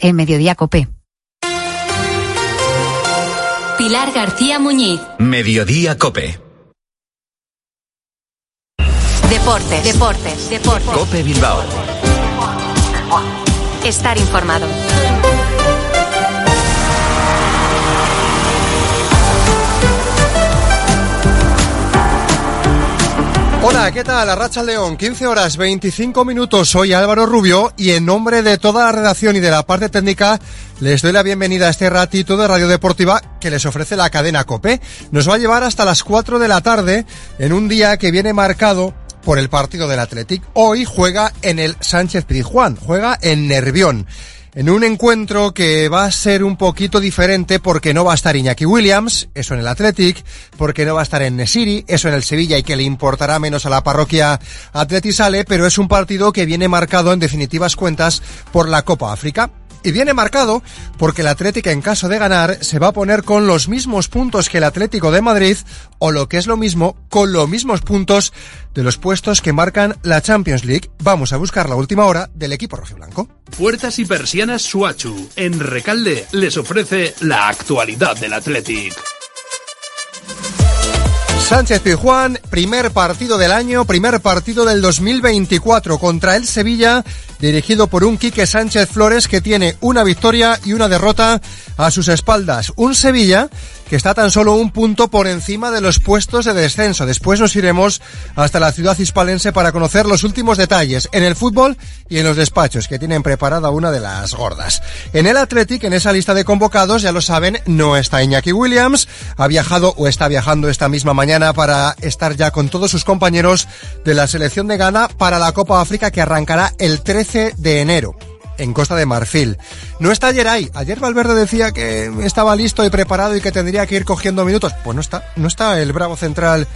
En Mediodía Cope. Pilar García Muñiz. Mediodía Cope. Deportes, deportes, deportes. Cope Bilbao. Estar informado. Hola, ¿qué tal? Arracha León, 15 horas 25 minutos. Soy Álvaro Rubio y en nombre de toda la redacción y de la parte técnica les doy la bienvenida a este ratito de Radio Deportiva que les ofrece la cadena Cope. Nos va a llevar hasta las 4 de la tarde en un día que viene marcado por el partido del Athletic. Hoy juega en el Sánchez Pizjuán, juega en Nervión en un encuentro que va a ser un poquito diferente porque no va a estar Iñaki Williams, eso en el Athletic, porque no va a estar en Nesiri, eso en el Sevilla y que le importará menos a la parroquia Atleti Sale, pero es un partido que viene marcado en definitivas cuentas por la Copa África. Y viene marcado porque el Atlético en caso de ganar se va a poner con los mismos puntos que el Atlético de Madrid o lo que es lo mismo con los mismos puntos de los puestos que marcan la Champions League. Vamos a buscar la última hora del equipo rojiblanco. Puertas y persianas Suachu en Recalde les ofrece la actualidad del Athletic. Sánchez Pizjuán, primer partido del año, primer partido del 2024 contra el Sevilla, dirigido por un Quique Sánchez Flores que tiene una victoria y una derrota a sus espaldas. Un Sevilla que está tan solo un punto por encima de los puestos de descenso. Después nos iremos hasta la ciudad hispalense para conocer los últimos detalles en el fútbol y en los despachos que tienen preparada una de las gordas. En el Athletic, en esa lista de convocados, ya lo saben, no está Iñaki Williams, ha viajado o está viajando esta misma mañana para estar ya con todos sus compañeros de la selección de Ghana para la Copa África que arrancará el 13 de enero en Costa de Marfil. No está Geray. Ayer Valverde decía que estaba listo y preparado y que tendría que ir cogiendo minutos. Pues no está, no está el bravo central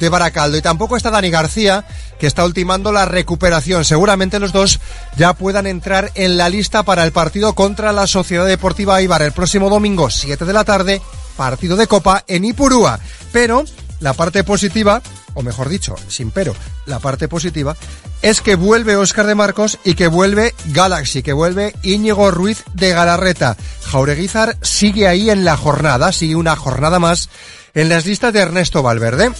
de Baracaldo y tampoco está Dani García que está ultimando la recuperación. Seguramente los dos ya puedan entrar en la lista para el partido contra la Sociedad Deportiva Ibar el próximo domingo 7 de la tarde, partido de Copa en Ipurúa. Pero la parte positiva o mejor dicho, sin pero, la parte positiva, es que vuelve Oscar de Marcos y que vuelve Galaxy, que vuelve Íñigo Ruiz de Galarreta. Jaureguizar sigue ahí en la jornada, sigue una jornada más en las listas de Ernesto Valverde.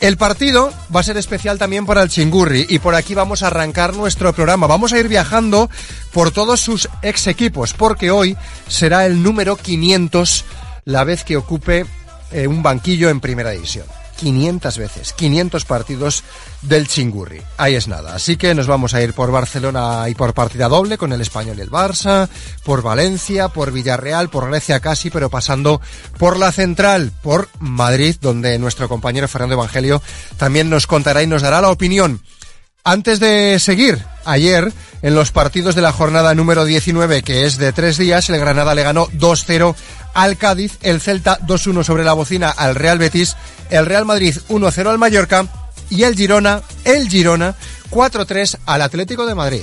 El partido va a ser especial también para el Chingurri y por aquí vamos a arrancar nuestro programa. Vamos a ir viajando por todos sus ex equipos porque hoy será el número 500 la vez que ocupe eh, un banquillo en primera división. 500 veces, 500 partidos del Chingurri. Ahí es nada. Así que nos vamos a ir por Barcelona y por partida doble con el Español y el Barça, por Valencia, por Villarreal, por Grecia casi, pero pasando por la central, por Madrid, donde nuestro compañero Fernando Evangelio también nos contará y nos dará la opinión. Antes de seguir, ayer en los partidos de la jornada número 19, que es de tres días, el Granada le ganó 2-0 al Cádiz, el Celta 2-1 sobre la bocina al Real Betis, el Real Madrid 1-0 al Mallorca y el Girona, el Girona 4-3 al Atlético de Madrid.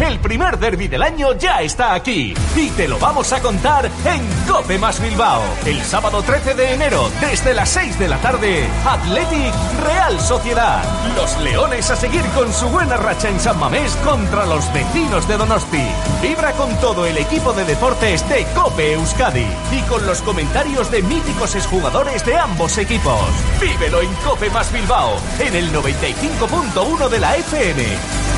El primer derby del año ya está aquí y te lo vamos a contar en Cope Más Bilbao. El sábado 13 de enero, desde las 6 de la tarde, Athletic Real Sociedad. Los Leones a seguir con su buena racha en San Mamés contra los vecinos de Donosti. Vibra con todo el equipo de deportes de Cope Euskadi y con los comentarios de míticos exjugadores de ambos equipos. Vívelo en Cope Más Bilbao, en el 95.1 de la FM.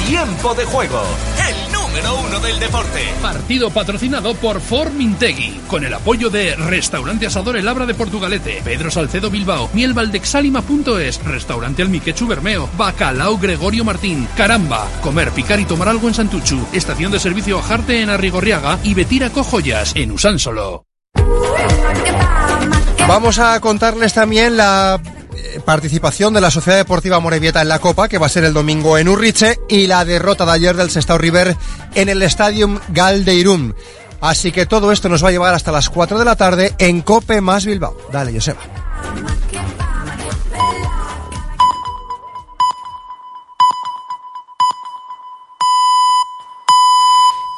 Tiempo de juego el número uno del deporte. Partido patrocinado por Formintegui, con el apoyo de Restaurante Asador El Abra de Portugalete, Pedro Salcedo Bilbao, Miel Valdexalima.es, Restaurante Almiquechu Bermeo, Bacalao Gregorio Martín, Caramba, Comer, Picar y Tomar Algo en Santuchu, Estación de Servicio Ajarte en Arrigorriaga y Betira Cojoyas en Usánsolo. Vamos a contarles también la eh, participación de la Sociedad Deportiva Morevieta en la Copa, que va a ser el domingo en Urriche, y la derrota de ayer del Sestao River en el Stadium Galdeirum. Así que todo esto nos va a llevar hasta las 4 de la tarde en Cope más Bilbao. Dale, Joseba.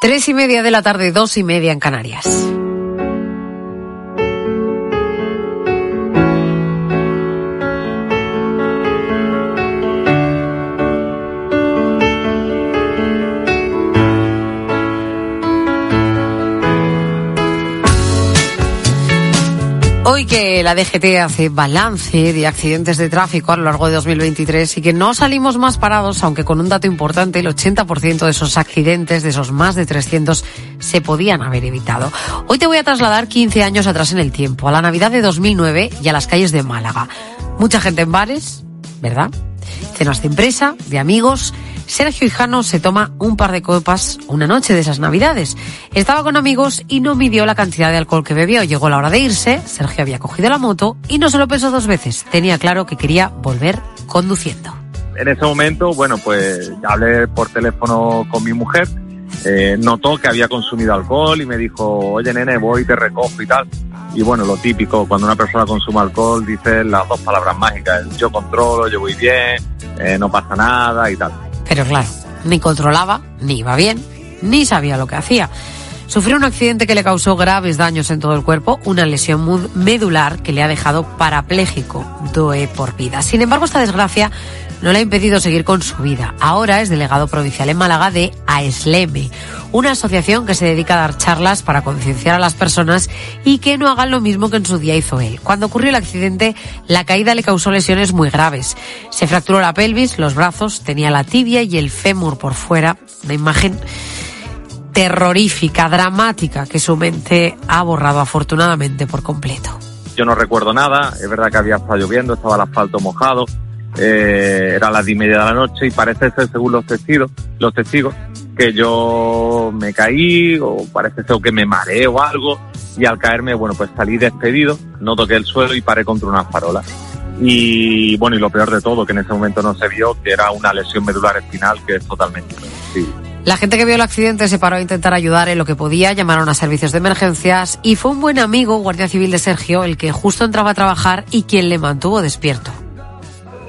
Tres y media de la tarde, dos y media en Canarias. Que la DGT hace balance de accidentes de tráfico a lo largo de 2023 y que no salimos más parados, aunque con un dato importante, el 80% de esos accidentes, de esos más de 300, se podían haber evitado. Hoy te voy a trasladar 15 años atrás en el tiempo, a la Navidad de 2009 y a las calles de Málaga. Mucha gente en bares, ¿verdad? Cenas de empresa, de amigos Sergio Hijano se toma un par de copas una noche de esas navidades. Estaba con amigos y no midió la cantidad de alcohol que bebió. Llegó la hora de irse, Sergio había cogido la moto y no se lo pensó dos veces. Tenía claro que quería volver conduciendo. En ese momento, bueno, pues hablé por teléfono con mi mujer, eh, notó que había consumido alcohol y me dijo, oye nene, voy, te recojo y tal. Y bueno, lo típico, cuando una persona consume alcohol, dice las dos palabras mágicas, yo controlo, yo voy bien, eh, no pasa nada y tal. Pero claro, ni controlaba, ni iba bien, ni sabía lo que hacía. Sufrió un accidente que le causó graves daños en todo el cuerpo, una lesión medular que le ha dejado parapléjico, doe por vida. Sin embargo, esta desgracia no le ha impedido seguir con su vida. Ahora es delegado provincial en Málaga de AESLEME, una asociación que se dedica a dar charlas para concienciar a las personas y que no hagan lo mismo que en su día hizo él. Cuando ocurrió el accidente, la caída le causó lesiones muy graves. Se fracturó la pelvis, los brazos, tenía la tibia y el fémur por fuera. Una imagen terrorífica, dramática, que su mente ha borrado afortunadamente por completo. Yo no recuerdo nada, es verdad que había estado lloviendo, estaba el asfalto mojado, eh, era las diez y media de la noche y parece ser, según los testigos, los testigos, que yo me caí o parece ser que me mareé o algo y al caerme, bueno, pues salí despedido, no toqué el suelo y paré contra una farola. Y bueno, y lo peor de todo, que en ese momento no se vio, que era una lesión medular espinal que es totalmente sí. La gente que vio el accidente se paró a intentar ayudar en lo que podía, llamaron a servicios de emergencias y fue un buen amigo, guardia civil de Sergio, el que justo entraba a trabajar y quien le mantuvo despierto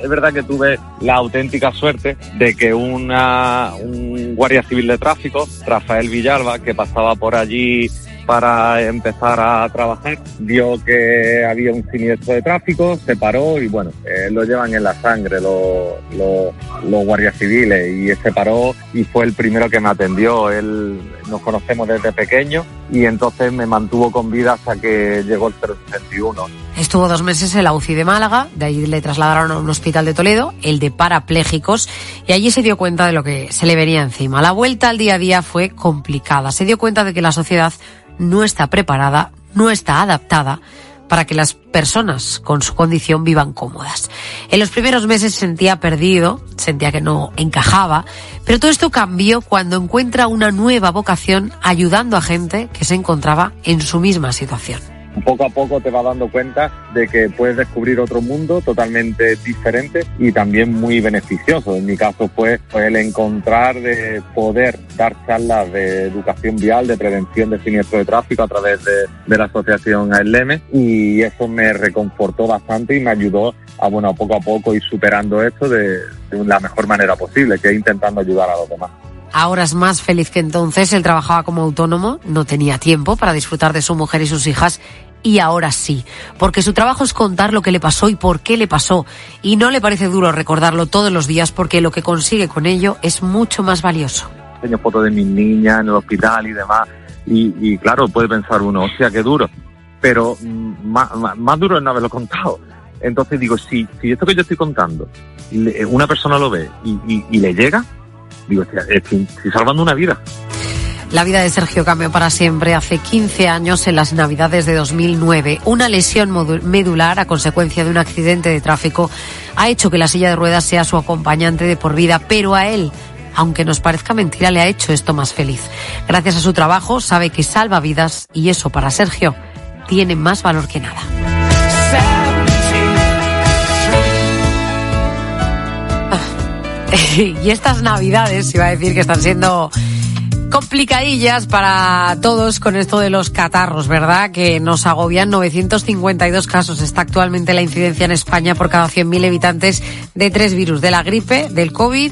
es verdad que tuve la auténtica suerte de que una, un guardia civil de tráfico, Rafael Villalba, que pasaba por allí para empezar a trabajar, vio que había un siniestro de tráfico, se paró y bueno, eh, lo llevan en la sangre los, los, guardias civiles y se paró y fue el primero que me atendió. Él nos conocemos desde pequeño y entonces me mantuvo con vida hasta que llegó el 061. Estuvo dos meses en la UCI de Málaga, de ahí le trasladaron a un hospital de Toledo, el de parapléjicos, y allí se dio cuenta de lo que se le venía encima. La vuelta al día a día fue complicada. Se dio cuenta de que la sociedad no está preparada, no está adaptada para que las personas con su condición vivan cómodas. En los primeros meses sentía perdido, sentía que no encajaba, pero todo esto cambió cuando encuentra una nueva vocación ayudando a gente que se encontraba en su misma situación poco a poco te vas dando cuenta de que puedes descubrir otro mundo totalmente diferente y también muy beneficioso. En mi caso fue el encontrar de poder dar charlas de educación vial, de prevención de siniestro de tráfico a través de, la asociación ALM y eso me reconfortó bastante y me ayudó a, bueno, poco a poco ir superando esto de, de la mejor manera posible, que es intentando ayudar a los demás. Ahora es más feliz que entonces. Él trabajaba como autónomo, no tenía tiempo para disfrutar de su mujer y sus hijas. Y ahora sí, porque su trabajo es contar lo que le pasó y por qué le pasó. Y no le parece duro recordarlo todos los días porque lo que consigue con ello es mucho más valioso. Tengo fotos de mis niñas en el hospital y demás. Y, y claro, puede pensar uno, hostia, qué duro. Pero mm, más, más, duro es no haberlo contado. Entonces digo, si, si esto que yo estoy contando, una persona lo ve y, y, y le llega, digo, estoy, salvando una vida. La vida de Sergio cambió para siempre hace 15 años en las Navidades de 2009. Una lesión medular a consecuencia de un accidente de tráfico ha hecho que la silla de ruedas sea su acompañante de por vida, pero a él, aunque nos parezca mentira, le ha hecho esto más feliz. Gracias a su trabajo sabe que salva vidas y eso para Sergio tiene más valor que nada. y estas navidades, iba a decir que están siendo complicadillas para todos con esto de los catarros, ¿verdad? Que nos agobian 952 casos. Está actualmente la incidencia en España por cada 100.000 habitantes de tres virus, de la gripe, del COVID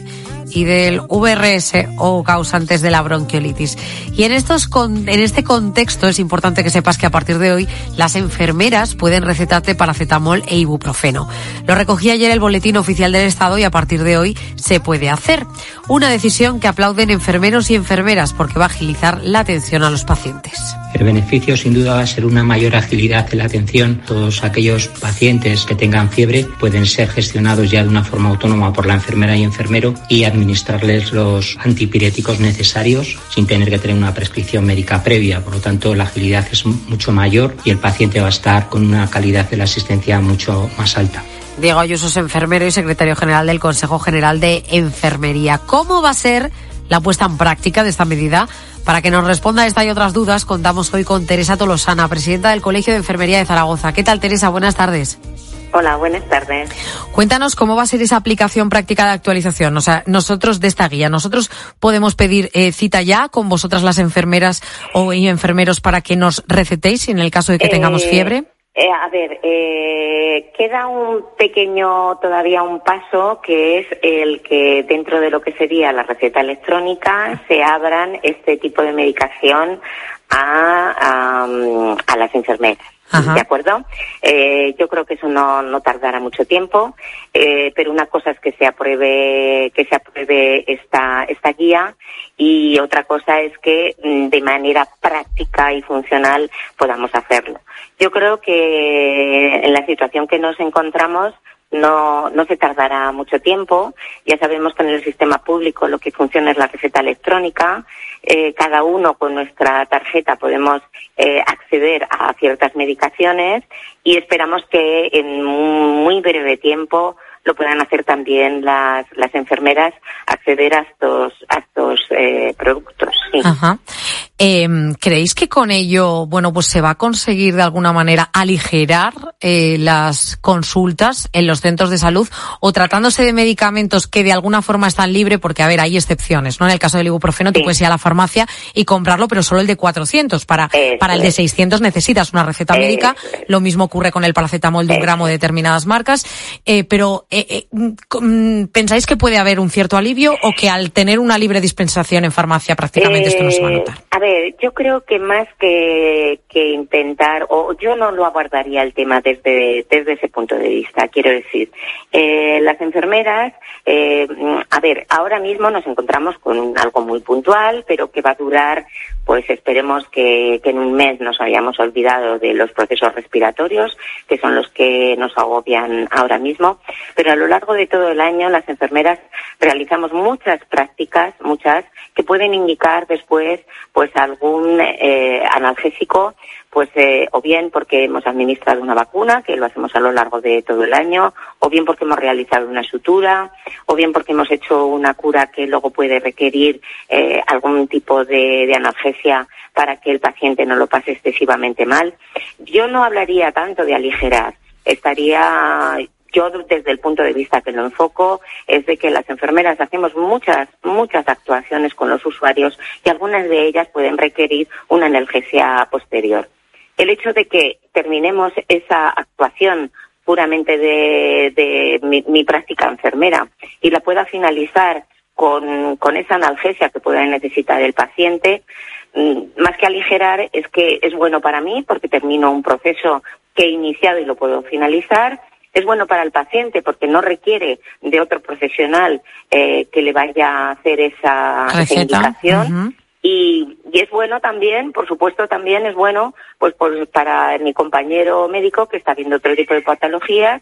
y del VRS o causantes de la bronquiolitis. Y en, estos en este contexto es importante que sepas que a partir de hoy las enfermeras pueden recetarte paracetamol e ibuprofeno. Lo recogí ayer el boletín oficial del Estado y a partir de hoy se puede hacer. Una decisión que aplauden enfermeros y enfermeras porque va a agilizar la atención a los pacientes. El beneficio sin duda va a ser una mayor agilidad en la atención. Todos aquellos pacientes que tengan fiebre pueden ser gestionados ya de una forma autónoma por la enfermera y enfermero y administrarles los antipiréticos necesarios sin tener que tener una prescripción médica previa. Por lo tanto, la agilidad es mucho mayor y el paciente va a estar con una calidad de la asistencia mucho más alta. Diego Ayuso es enfermero y secretario general del Consejo General de Enfermería. ¿Cómo va a ser la puesta en práctica de esta medida? Para que nos responda a esta y otras dudas, contamos hoy con Teresa Tolosana, presidenta del Colegio de Enfermería de Zaragoza. ¿Qué tal, Teresa? Buenas tardes. Hola, buenas tardes. Cuéntanos cómo va a ser esa aplicación práctica de actualización. O sea, nosotros de esta guía, nosotros podemos pedir eh, cita ya con vosotras las enfermeras o enfermeros para que nos recetéis en el caso de que tengamos eh, fiebre. Eh, a ver, queda un pequeño, todavía un paso, que es el que dentro de lo que sería la receta electrónica se abran este tipo de medicación a, a las enfermeras. ¿De acuerdo? Eh, yo creo que eso no, no tardará mucho tiempo, eh, pero una cosa es que se apruebe, que se apruebe esta, esta guía y otra cosa es que mm, de manera práctica y funcional podamos hacerlo. Yo creo que en la situación que nos encontramos no, no se tardará mucho tiempo. Ya sabemos que en el sistema público lo que funciona es la receta electrónica. Eh, cada uno con nuestra tarjeta podemos eh, acceder a ciertas medicaciones y esperamos que en muy breve tiempo lo puedan hacer también las, las enfermeras acceder a estos, a estos eh, productos. Ajá. Em, ¿Creéis que con ello, bueno, pues se va a conseguir de alguna manera aligerar eh, las consultas en los centros de salud o tratándose de medicamentos que de alguna forma están libres? Porque, a ver, hay excepciones, ¿no? En el caso del ibuprofeno, tú puedes ir a la farmacia y comprarlo, pero solo el de 400. Para, para el de 600 necesitas una receta médica. Lo mismo ocurre con el paracetamol de un gramo de determinadas marcas. Eh, pero, eh, mm, ¿pensáis que puede haber un cierto alivio o que al tener una libre dispensación en farmacia prácticamente esto no se va a notar? A ver, yo creo que más que, que intentar, o yo no lo abordaría el tema desde, desde ese punto de vista, quiero decir. Eh, las enfermeras, eh, a ver, ahora mismo nos encontramos con algo muy puntual, pero que va a durar, pues esperemos que, que en un mes nos hayamos olvidado de los procesos respiratorios, que son los que nos agobian ahora mismo, pero a lo largo de todo el año las enfermeras realizamos muchas prácticas, muchas, que pueden indicar después, pues algún eh, analgésico, pues eh, o bien porque hemos administrado una vacuna, que lo hacemos a lo largo de todo el año, o bien porque hemos realizado una sutura, o bien porque hemos hecho una cura que luego puede requerir eh, algún tipo de, de analgesia para que el paciente no lo pase excesivamente mal. Yo no hablaría tanto de aligerar, estaría yo desde el punto de vista que lo enfoco es de que las enfermeras hacemos muchas, muchas actuaciones con los usuarios y algunas de ellas pueden requerir una analgesia posterior. El hecho de que terminemos esa actuación puramente de, mi, práctica enfermera y la pueda finalizar con, con esa analgesia que pueda necesitar el paciente, mm, más que aligerar, es que es bueno para mí porque termino un proceso que he iniciado y lo puedo finalizar es bueno para el paciente porque no requiere de otro profesional eh, que le vaya a hacer esa, indicación. Y, es bueno también, por supuesto, también es bueno pues, para mi compañero médico que está viendo otro tipo de patologías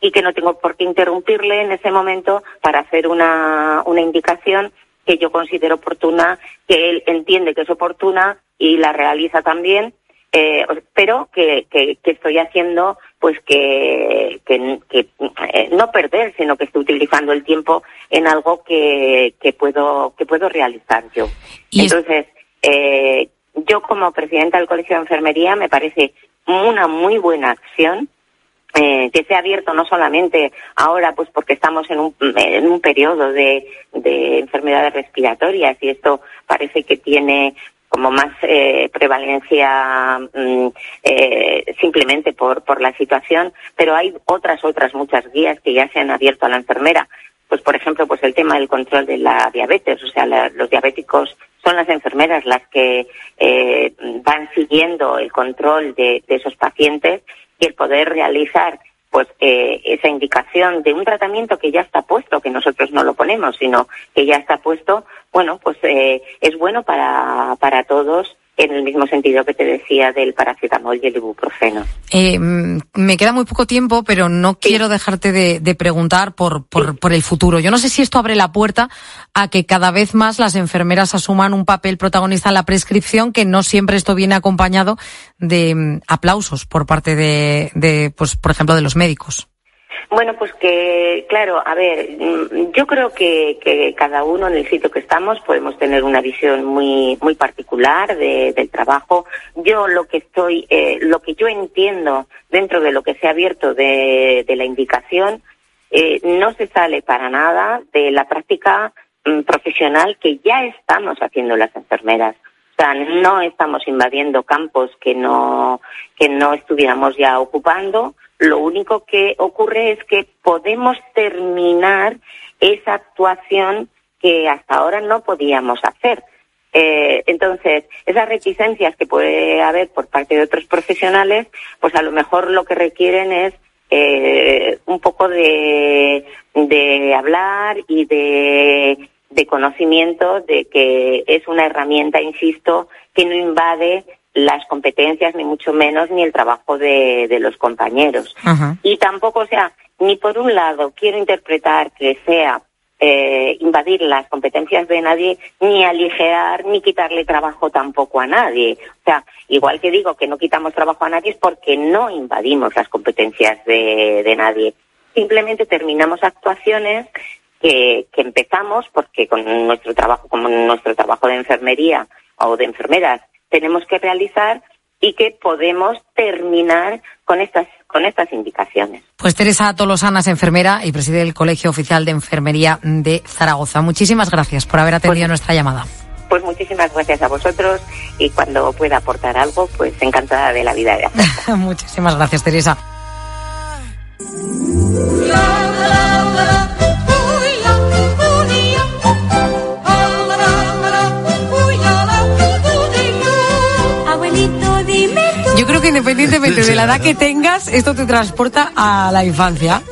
y que no tengo por qué interrumpirle en ese momento para hacer una, una indicación que yo considero oportuna, que él entiende que es oportuna y la realiza también eh, pero que, que, estoy haciendo pues que, que, eh, no perder sino que estoy utilizando el tiempo en algo que, que puedo que puedo realizar yo. Entonces eh, yo como presidenta del colegio de enfermería me parece una muy buena acción eh, que se ha abierto no solamente ahora, pues porque estamos en un, en un periodo de, de enfermedades respiratorias y esto parece que tiene como más eh, prevalencia mm, eh, simplemente por, por la situación, pero hay otras, otras muchas guías que ya se han abierto a la enfermera. Pues por ejemplo, pues el tema del control de la diabetes, o sea, la- los diabéticos son las enfermeras las que eh, van siguiendo el control de, de esos pacientes y el poder realizar pues eh, esa indicación de un tratamiento que ya está puesto, que nosotros no lo ponemos, sino que ya está puesto, bueno, pues eh, es bueno para, para todos en el mismo sentido que te decía del paracetamol y el ibuprofeno. Eh, mm, me queda muy poco tiempo, pero no quiero dejarte de, de preguntar por, por, por el futuro. Yo no sé si esto abre la puerta a que cada vez más las enfermeras asuman un papel protagonista en la prescripción, que no siempre esto viene acompañado de mm, aplausos por parte de, de, pues, por ejemplo, de los médicos. Bueno, pues que, claro, a ver, mm, yo creo que, que cada uno en el sitio que estamos podemos tener una visión muy, muy particular de- del trabajo. Yo lo que estoy, eh, lo que yo entiendo dentro de lo que se ha abierto de, la indicación, eh, no se sale para nada de la práctica mm, profesional que ya estamos haciendo las enfermeras. No estamos invadiendo campos que no, que no estuviéramos ya ocupando. Lo único que ocurre es que podemos terminar esa actuación que hasta ahora no podíamos hacer. Eh, entonces, esas reticencias que puede haber por parte de otros profesionales, pues a lo mejor lo que requieren es eh, un poco de, de hablar y de, de conocimiento de que es una herramienta, insisto, que no invade las competencias, ni mucho menos, ni el trabajo de, de los compañeros. Y tampoco, o sea, ni por un lado quiero interpretar que sea eh, invadir las competencias de nadie, ni aligerar, ni quitarle trabajo tampoco a nadie. O sea, igual que digo que no quitamos trabajo a nadie es porque no invadimos las competencias de, de nadie. Simplemente terminamos actuaciones que, que empezamos porque con nuestro trabajo, como nuestro trabajo de enfermería o de enfermeras, tenemos que realizar y que podemos terminar con estas con estas indicaciones. Pues Teresa Tolosana es enfermera y preside el Colegio Oficial de Enfermería de Zaragoza. Muchísimas gracias por haber atendido nuestra llamada. Pues muchísimas gracias a vosotros y cuando pueda aportar algo, pues encantada de la vida de hacer. Muchísimas gracias, Teresa. Que independientemente de la edad que tengas, esto te transporta a la infancia.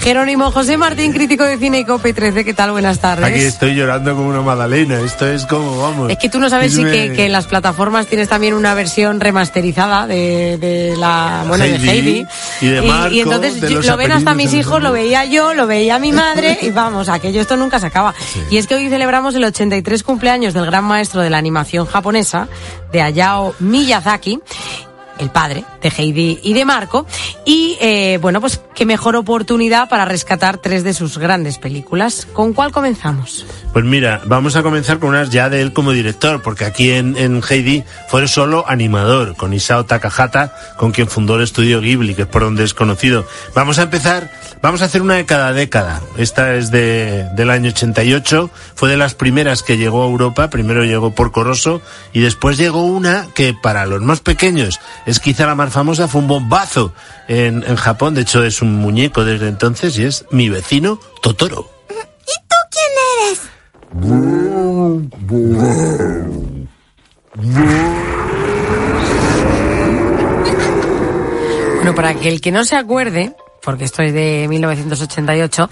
Jerónimo José Martín, crítico de cine y COPE 13, ¿qué tal? Buenas tardes. Aquí estoy llorando como una magdalena. Esto es como, vamos. Es que tú no sabes si que, que en las plataformas tienes también una versión remasterizada de, de la bueno de Heidi y de Marco, y entonces de yo- los lo ven hasta mis hijos, lo veía yo, lo veía mi madre y vamos, aquello esto nunca se acaba. Y es que hoy celebramos el 83 cumpleaños del gran maestro de la animación japonesa, de Hayao Miyazaki el padre de Heidi y de Marco. Y eh, bueno, pues qué mejor oportunidad para rescatar tres de sus grandes películas. ¿Con cuál comenzamos? Pues mira, vamos a comenzar con unas ya de él como director, porque aquí en, en Heidi fue solo animador, con Isao Takahata, con quien fundó el estudio Ghibli, que es por donde es conocido. Vamos a empezar, vamos a hacer una de cada década. Esta es de, del año 88, fue de las primeras que llegó a Europa, primero llegó por Coroso, y después llegó una que para los más pequeños es quizá la más famosa, fue un bombazo en, en Japón, de hecho es un muñeco desde entonces, y es mi vecino Totoro. ¿Y tú quién eres? Bueno, para que el que no se acuerde, porque esto es de 1988,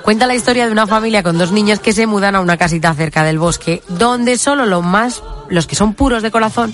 cuenta la historia de una familia con dos niños que se mudan a una casita cerca del bosque, donde solo los más, los que son puros de corazón,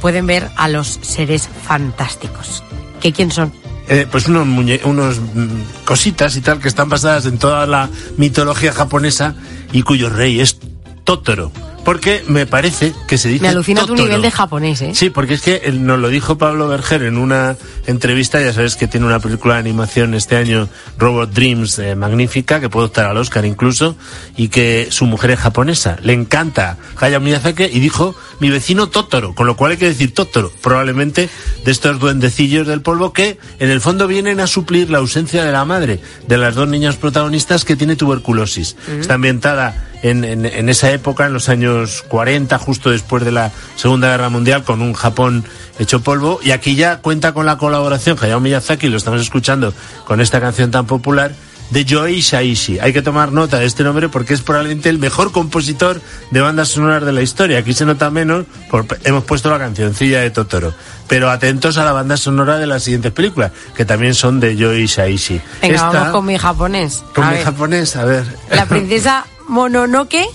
pueden ver a los seres fantásticos. ¿Qué quién son? Eh, pues unos, muñe unos mm, cositas y tal que están basadas en toda la mitología japonesa y cuyo rey es Totoro. Porque me parece que se dice Me alucina tu nivel de japonés, ¿eh? Sí, porque es que nos lo dijo Pablo Berger en una entrevista, ya sabes que tiene una película de animación este año, Robot Dreams, eh, magnífica, que puede optar al Oscar incluso, y que su mujer es japonesa. Le encanta Hayao Miyazaki y dijo mi vecino Totoro, con lo cual hay que decir Totoro, probablemente de estos duendecillos del polvo que en el fondo vienen a suplir la ausencia de la madre de las dos niñas protagonistas que tiene tuberculosis. Está ambientada en, en- en esa época, en los años 40, justo después de la Segunda Guerra Mundial, con un Japón hecho polvo. Y aquí ya cuenta con la colaboración Hayao Miyazaki, lo estamos escuchando con esta canción tan popular, de Joe Shaishi. Hay que tomar nota de este nombre porque es probablemente el mejor compositor de bandas sonoras de la historia. Aquí se nota menos, porque hemos puesto la cancioncilla de Totoro. Pero atentos a la banda sonora de las siguientes películas, que también son de Joe Shaishi. Venga, Esta- vamos con mi japonés. con A mi ver, japonés, a ver. La princesa Mononoke.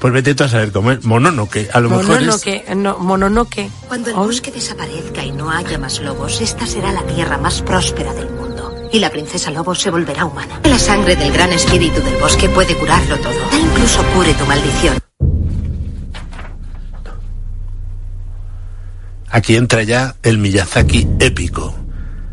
Pues vete tú a saber cómo es. Mononoke, a lo mejor es... Mononoke. No, Mononoke. Cuando el bosque desaparezca y no haya más lobos, esta será la tierra más próspera del mundo. Y la princesa lobo se volverá humana. La sangre del gran espíritu del bosque puede curarlo todo. Tal incluso cure tu maldición. Aquí entra ya el Miyazaki épico.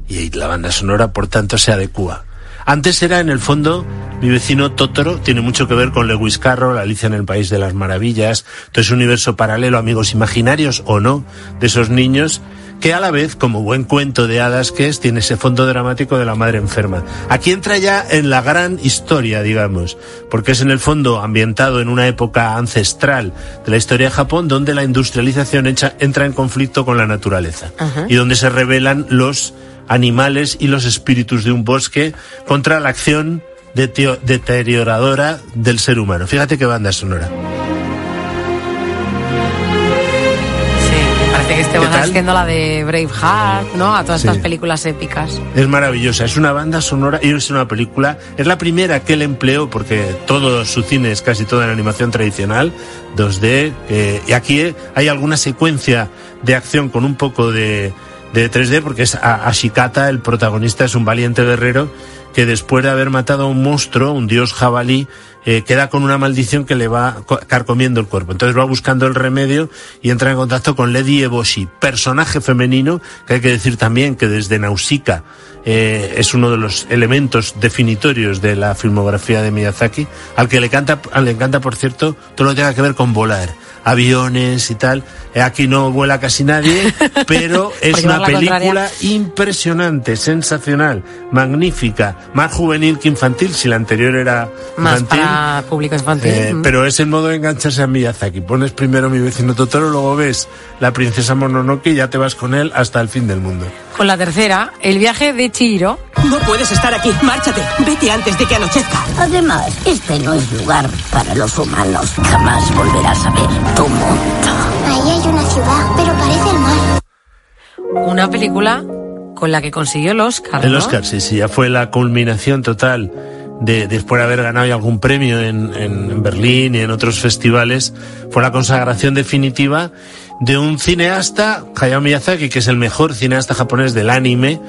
Y la banda sonora, por tanto, se adecua. Antes era, en el fondo, mi vecino Totoro, tiene mucho que ver con Lewis Carroll, Alicia en el País de las Maravillas, todo ese universo paralelo, amigos imaginarios o no, de esos niños, que a la vez, como buen cuento de hadas que es, tiene ese fondo dramático de la madre enferma. Aquí entra ya en la gran historia, digamos, porque es en el fondo ambientado en una época ancestral de la historia de Japón, donde la industrialización entra en conflicto con la naturaleza Ajá. y donde se revelan los animales y los espíritus de un bosque contra la acción deterioradora del ser humano. Fíjate qué banda sonora. Parece que estemos haciendo la de Braveheart, ¿no? A todas Sí. estas películas épicas. Es maravillosa, es una banda sonora y es una película. Es la primera que él empleó porque todo su cine es casi toda en animación tradicional, 2D. eh, y aquí hay alguna secuencia de acción con un poco de, de 3D porque es Ashikata, el protagonista, es un valiente guerrero que después de haber matado a un monstruo, un dios jabalí, eh, queda con una maldición que le va co- carcomiendo el cuerpo. Entonces va buscando el remedio y entra en contacto con Lady Eboshi, personaje femenino, que hay que decir también que desde Nausicaa eh, es uno de los elementos definitorios de la filmografía de Miyazaki, al que le, canta, le encanta, por cierto, todo lo que tenga que ver con volar, aviones y tal. Eh, Aquí no vuela casi nadie, pero es una contraria. película impresionante, sensacional, magnífica, más juvenil que infantil, si la anterior era Más infantil. para público infantil. Eh, Mm. pero es el modo de engancharse a Miyazaki. Pones primero mi vecino Totoro, luego ves la princesa Mononoke y ya te vas con él hasta el fin del mundo. Con la tercera, el viaje de Chihiro. No puedes estar aquí. Márchate. Vete antes de que anochezca. Además, este no es lugar para los humanos. Jamás volverás a ver tu mundo. Ahí hay una ciudad, pero parece el mar. Una película con la que consiguió el Oscar. El. Oscar, sí, sí, ya fue la culminación total de después de haber ganado ya algún premio en, en Berlín y en otros festivales, fue la consagración definitiva de un cineasta, Hayao Miyazaki, que es el mejor cineasta japonés del anime,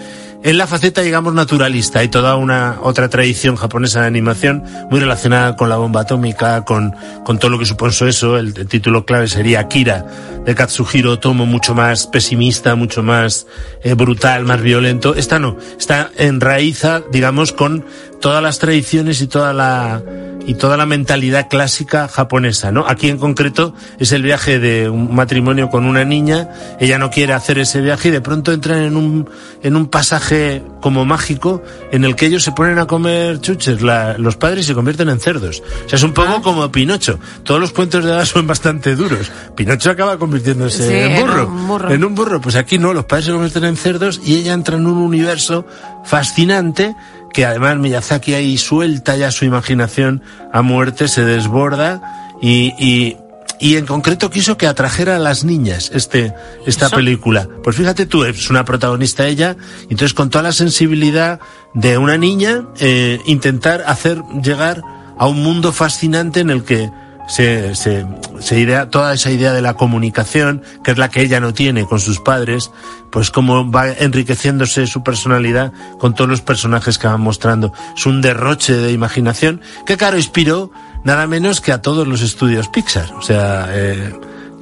en la faceta, digamos, naturalista. Hay toda una otra tradición japonesa de animación muy relacionada con la bomba atómica, con, con todo lo que supuso eso. El, título clave sería Akira, de Katsuhiro Otomo, mucho más pesimista, mucho más eh, brutal, más violento. Esta no, está en raíza, digamos, con todas las tradiciones y toda la y toda la mentalidad clásica japonesa, ¿no? Aquí en concreto es el viaje de un matrimonio con una niña, ella no quiere hacer ese viaje y de pronto entran en un en un pasaje como mágico en el que ellos se ponen a comer chuches, la- los padres se convierten en cerdos. O sea, es un poco como Pinocho. Todos los cuentos de hadas son bastante duros. Pinocho acaba convirtiéndose Sí, en en burro. un burro. En un burro. Pues aquí no, los padres se convierten en cerdos y ella entra en un universo fascinante que además Miyazaki ahí suelta ya su imaginación a muerte, se desborda y, y, y en concreto quiso que atrajera a las niñas este, esta Eso. película. Pues fíjate tú, es una protagonista ella, entonces con toda la sensibilidad de una niña, eh, intentar hacer llegar a un mundo fascinante en el que se, se, se idea, toda esa idea de la comunicación, que es la que ella no tiene con sus padres, pues cómo va enriqueciéndose su personalidad con todos los personajes que van mostrando. Es un derroche de imaginación que, claro, inspiró nada menos que a todos los estudios Pixar. O sea, eh,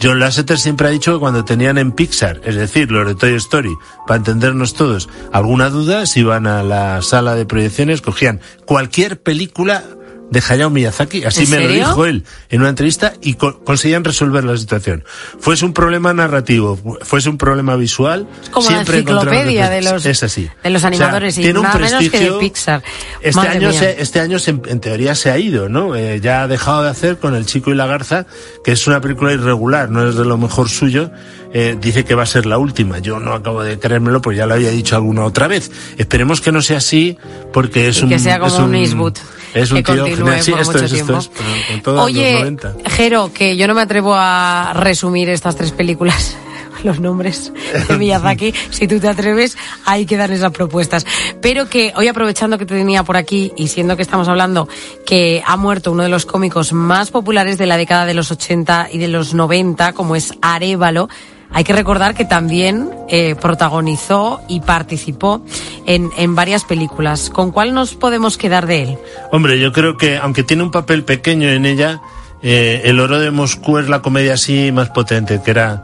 John Lasseter siempre ha dicho que cuando tenían en Pixar, es decir, los de Toy Story, para entendernos todos, alguna duda, si iban a la sala de proyecciones, cogían cualquier película de Hayao Miyazaki, así ¿En me lo dijo él en una entrevista y co- conseguían resolver la situación. Fuese un problema narrativo, fu- fuese un problema visual, como la siempre enciclopedia de los, es así. de los O sea, animadores y tiene un nada menos que de prestigio- Pixar. Este Madre año, se, este año se- en teoría se ha ido, ¿no? Eh, ya ha dejado de hacer con El Chico y la Garza, que es una película irregular, no es de lo mejor suyo. Eh, dice que va a ser la última. Yo no acabo de creérmelo, pues ya lo había dicho alguna otra vez. Esperemos que no sea así, porque es Y un. que sea como es un Eastwood, Es un que tío genial. Sí, esto es, esto es, pero con todos los Oye, 90. Jero, que yo no me atrevo a resumir estas tres películas, los nombres de Miyazaki. si tú te atreves, ahí quedan esas propuestas. Pero que hoy aprovechando que te tenía por aquí y siendo que estamos hablando que ha muerto uno de los cómicos más populares de la década de los 80 y de los 90, como es Arevalo, hay que recordar que también eh, protagonizó y participó en, en varias películas. ¿Con cuál nos podemos quedar de él? Hombre, yo creo que, aunque tiene un papel pequeño en ella, eh, El Oro de Moscú es la comedia así más potente, que era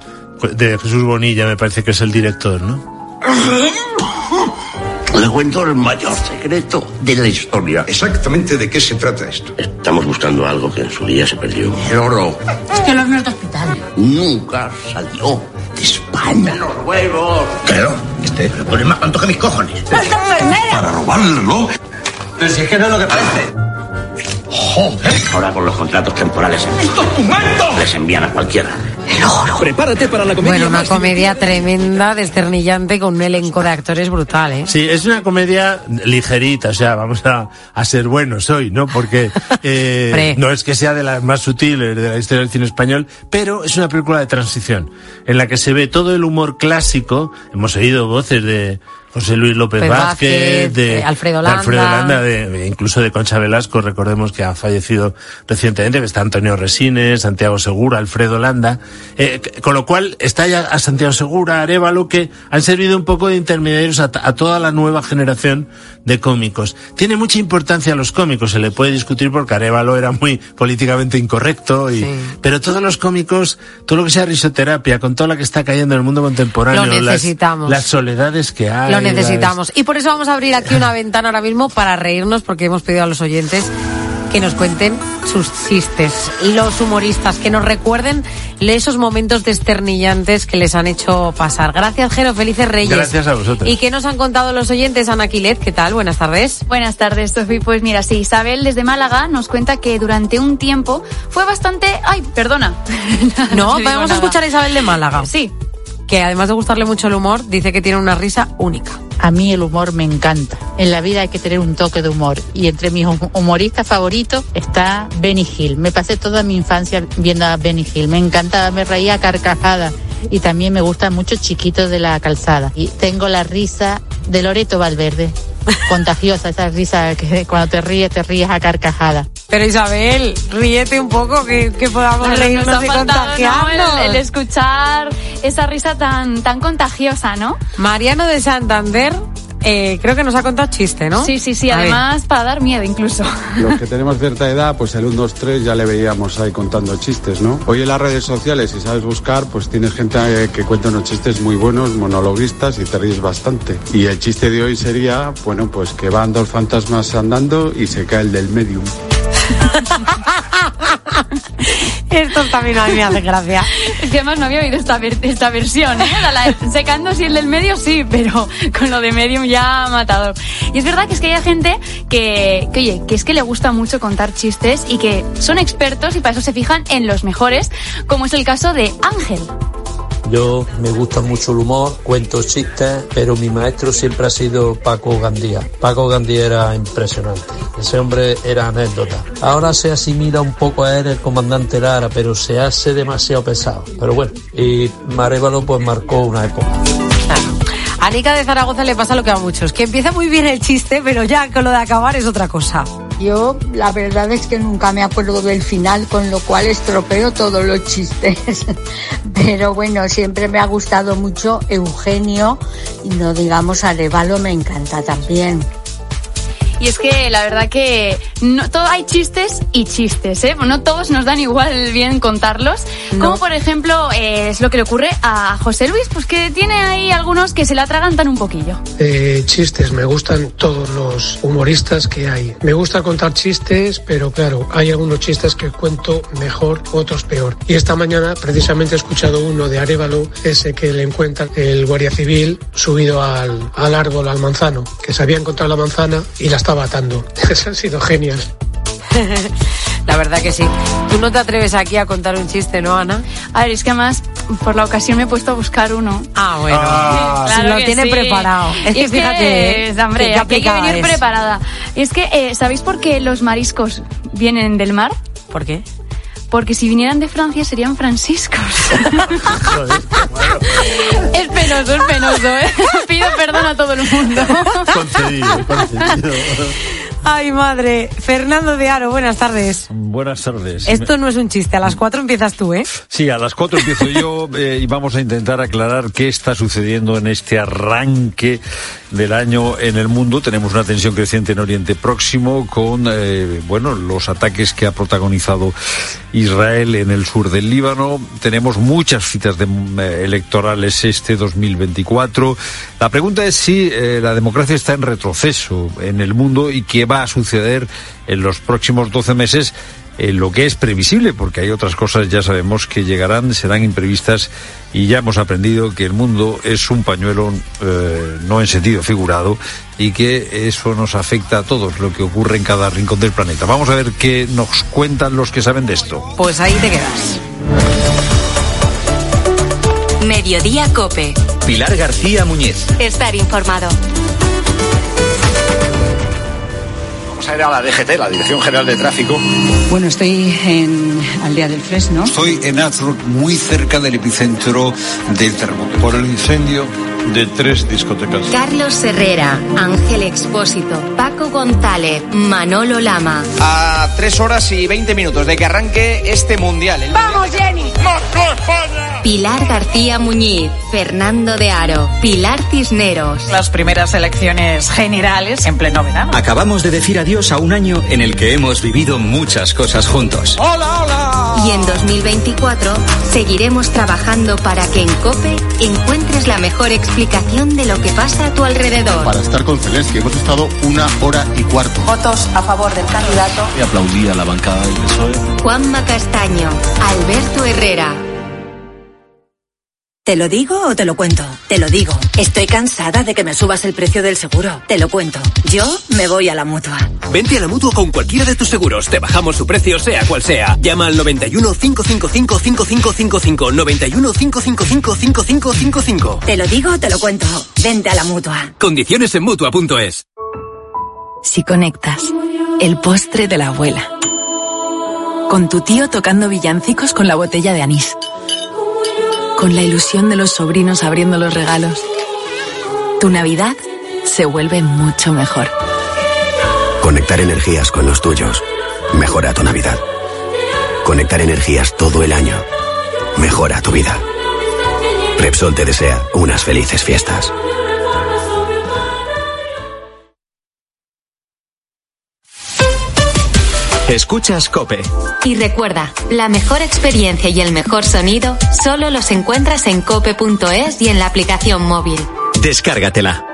de Jesús Bonilla, me parece que es el director, ¿no? Le cuento el mayor secreto de la historia. Exactamente de qué se trata esto. Estamos buscando algo que en su día se perdió. El oro Es que los míos de hospital. nunca salió de España. ¡Los huevos! Claro, este pone más tanto que mis cojones. Para robarlo. Pero si es que no es lo que parece. Joder. Ahora con los contratos temporales. Les envían a cualquiera. Prepárate para la Bueno, una comedia tremenda, desternillante, con un elenco de actores brutal, ¿eh? Sí, es una comedia ligerita, o sea, vamos a, a ser buenos hoy, ¿no? Porque eh, no es que sea de las más sutiles de la historia del cine español, pero es una película de transición, en la que se ve todo el humor clásico. Hemos oído voces de José Luis López Vázquez, de eh, Alfredo de Alfredo Landa. De- incluso de Concha Velasco, recordemos que ha fallecido recientemente, está Antonio Resines, Santiago Segura, Alfredo Landa, eh, con lo cual está ya a Santiago Segura, Arevalo, que han servido un poco de intermediarios a, toda la nueva generación de cómicos. Tiene mucha importancia a los cómicos, se le puede discutir porque Arevalo era muy políticamente incorrecto, y, pero todos los cómicos, todo lo que sea risoterapia, con toda la que está cayendo en el mundo contemporáneo, Lo las- soledades que hay. Lo las- necesitamos. Y por eso vamos a abrir aquí una ventana ahora mismo para reírnos, porque hemos pedido a los oyentes que nos cuenten sus chistes. Los humoristas, que nos recuerden esos momentos desternillantes que les han hecho pasar. Gracias, Jero. Felices Reyes. Gracias a vosotros. ¿Y qué nos han contado los oyentes? Ana Quilet, ¿qué tal? Buenas tardes. Buenas tardes, Sofi. Pues mira, sí, Isabel desde Málaga nos cuenta que durante un tiempo fue bastante... Ay, perdona. No, nada. escuchar a Isabel de Málaga. Sí. Que además de gustarle mucho el humor, dice que tiene una risa única. A mí el humor me encanta. En la vida hay que tener un toque de humor. Y entre mis hum- humoristas favoritos está Benny Hill. Me pasé toda mi infancia viendo a Benny Hill. Me encantaba, me reía a carcajadas. Y también me gusta mucho Chiquito de la Calzada. Y tengo la risa de Loreto Valverde. Contagiosa, esa risa que cuando te ríes, te ríes a carcajadas. Pero Isabel, ríete un poco, que, que podamos Claro, reírnos nos ha y faltado, ¿no? contagiarnos. El, el escuchar esa risa tan, tan contagiosa, ¿no? Mariano de Santander, eh, creo que nos ha contado chiste, ¿no? Sí, sí, sí, A ver. además para dar miedo incluso. Los que tenemos cierta edad, pues el 1, 2, 3 ya le veíamos ahí contando chistes, ¿no? Hoy en las redes sociales, si sabes buscar, pues tienes gente eh, que cuenta unos chistes muy buenos, monologuistas y te ríes bastante. Y el chiste de hoy sería, bueno, pues que van dos fantasmas andando y se cae el del medium. Esto también a mí me hace gracia. Es que además no había oído esta, esta versión, ¿eh? Secando si el del medio sí, pero con lo de medium ya matador. Y es verdad que es que hay gente que, que, oye, que es que le gusta mucho contar chistes y que son expertos y para eso se fijan en los mejores, como es el caso de Ángel. Yo me gusta mucho el humor, cuento chistes, pero mi maestro siempre ha sido Paco Gandía. Paco Gandía era impresionante. Ese hombre era anécdota. Ahora se asimila un poco a él el comandante Lara, pero se hace demasiado pesado. Pero bueno, y Marévalo pues marcó una época. A Nica de Zaragoza le pasa lo que a muchos, que empieza muy bien el chiste, pero ya con lo de acabar es otra cosa. Yo la verdad es que nunca me acuerdo del final, con lo cual estropeo todos los chistes. Pero bueno, siempre me ha gustado mucho Eugenio y no digamos Arevalo me encanta también. Y es que la verdad que no, todo hay chistes y chistes, ¿eh? No todos nos dan igual bien contarlos. Como por ejemplo eh, es lo que le ocurre a José Luis, pues que tiene ahí algunos que se la atragantan un poquillo. Eh, chistes, me gustan todos los humoristas que hay. Me gusta contar chistes, pero claro, hay algunos chistes que cuento mejor, otros peor. Y esta mañana precisamente he escuchado uno de Arevalo, ese que le encuentra el guardia civil subido al, al árbol, al manzano, que se había encontrado la manzana y la estaba atando. Eso ha sido genial. La verdad que sí. Tú no te atreves aquí a contar un chiste, ¿no, Ana? A ver, es que además por la ocasión me he puesto a buscar uno. Ah, bueno. Claro lo que tiene sí. preparado. Es que Es fíjate, es, hombre, qué aquí hay que aplicada venir es. preparada. Es que, eh, ¿sabéis por qué los mariscos vienen del mar? ¿Por qué? Porque si vinieran de Francia serían franciscos. es penoso, es penoso, ¿eh? Pido perdón a todo el mundo. Concedido, concedido. Ay, madre. Fernando de Aro, buenas tardes. Buenas tardes. Esto no es un chiste. A las cuatro empiezas tú, ¿eh? Sí, a las cuatro empiezo yo eh, y vamos a intentar aclarar qué está sucediendo en este arranque del año en el mundo. Tenemos una tensión creciente en Oriente Próximo con, eh, bueno, los ataques que ha protagonizado Israel en el sur del Líbano. Tenemos muchas citas de- eh, electorales este 2024. La pregunta es si eh, la democracia está en retroceso en el mundo y qué va a suceder en los próximos 12 meses eh, lo que es previsible, porque hay otras cosas ya sabemos que llegarán, serán imprevistas y ya hemos aprendido que el mundo es un pañuelo eh, no en sentido figurado y que eso nos afecta a todos, lo que ocurre en cada rincón del planeta. Vamos a ver qué nos cuentan los que saben de esto. Pues ahí te quedas. Mediodía Cope. Pilar García Muñiz. Estar informado. Vamos a ir a la DGT, la Dirección General de Tráfico. Bueno, estoy en Aldea del Fresno. Estoy en Azrock, muy cerca del epicentro del terremoto. Por el incendio de tres discotecas. Carlos Herrera, Ángel Expósito, Paco González, Manolo Lama. A tres horas y 20 minutos de que arranque este mundial. El ¡Vamos, Jenny! Pilar García Muñiz, Fernando de Aro, Pilar Cisneros. Las primeras elecciones generales en pleno verano. Acabamos de decir adiós a un año en el que hemos vivido muchas cosas juntos. ¡Hola, hola! Y en 2024 seguiremos trabajando para que en COPE encuentres la mejor explicación de lo que pasa a tu alrededor. Para estar con Zelensky hemos estado una hora y cuarto. Votos a favor del candidato. Y aplaudí a la bancada del PSOE. Juanma Castaño, Alberto Herrera. ¿Te lo digo o te lo cuento? Te lo digo. Estoy cansada de que me subas el precio del seguro. Te lo cuento. Yo me voy a la mutua. Vente a la mutua con cualquiera de tus seguros. Te bajamos su precio, sea cual sea. Llama al 91 555 5555. 91 555 5555. Te lo digo o te lo cuento. Vente a la mutua. Condiciones en mutua.es. Si conectas, el postre de la abuela. Con tu tío tocando villancicos con la botella de anís. Con la ilusión de los sobrinos abriendo los regalos. Tu Navidad se vuelve mucho mejor. Conectar energías con los tuyos mejora tu Navidad. Conectar energías todo el año mejora tu vida. Repsol te desea unas felices fiestas. Escuchas Cope. Y recuerda, la mejor experiencia y el mejor sonido solo los encuentras en cope.es y en la aplicación móvil. Descárgatela.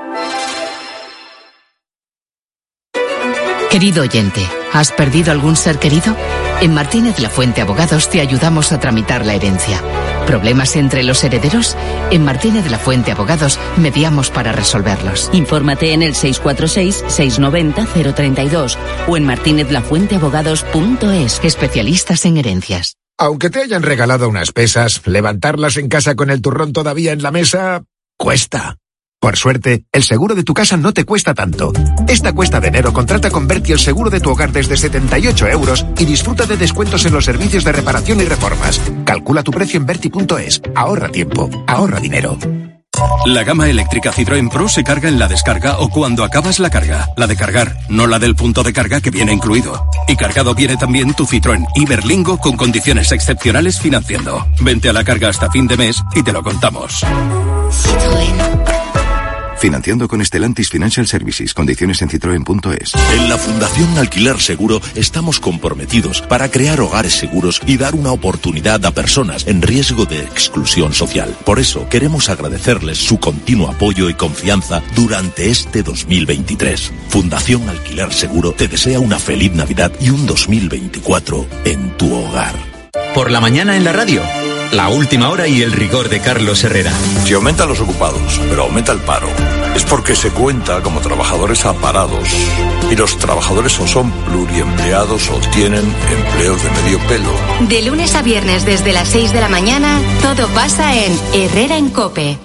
Querido oyente, ¿has perdido algún ser querido? En Martínez La Fuente Abogados te ayudamos a tramitar la herencia. ¿Problemas entre los herederos? En Martínez La Fuente Abogados mediamos para resolverlos. Infórmate en el 646-690-032 o en martinezlafuenteabogados.es. Especialistas en herencias. Aunque te hayan regalado unas pesas, levantarlas en casa con el turrón todavía en la mesa cuesta. Por suerte, el seguro de tu casa no te cuesta tanto. Esta cuesta de enero contrata con Berti el seguro de tu hogar desde 78 euros y disfruta de descuentos en los servicios de reparación y reformas. Calcula tu precio en Berti.es. Ahorra tiempo, ahorra dinero. La gama eléctrica Citroën Pro se carga en la descarga o cuando acabas la carga. La de cargar, no la del punto de carga que viene incluido. Y cargado viene también tu Citroën Iberlingo con condiciones excepcionales financiando. Vente a la carga hasta fin de mes y te lo contamos. Financiando con Estelantis Financial Services. Condiciones en citroen.es. En la Fundación Alquiler Seguro estamos comprometidos para crear hogares seguros y dar una oportunidad a personas en riesgo de exclusión social. Por eso queremos agradecerles su continuo apoyo y confianza durante este 2023. Fundación Alquiler Seguro te desea una feliz Navidad y un 2024 en tu hogar. Por la mañana en la radio. La última hora y el rigor de Carlos Herrera. Si aumentan los ocupados, pero aumenta el paro, es porque se cuenta como trabajadores aparados. Y los trabajadores o son pluriempleados o tienen empleos de medio pelo. De lunes a viernes desde las 6 de la mañana, todo pasa en Herrera en Cope.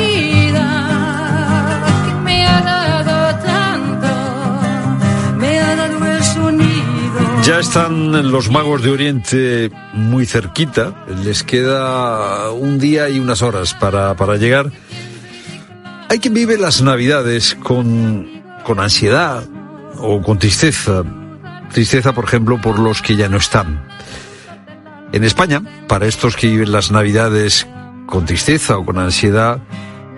Ya están los magos de Oriente muy cerquita. Les queda un día y unas horas para, para llegar. Hay quien vive las navidades con, con ansiedad o con tristeza. Tristeza, por ejemplo, por los que ya no están. En España, para estos que viven las navidades con tristeza o con ansiedad,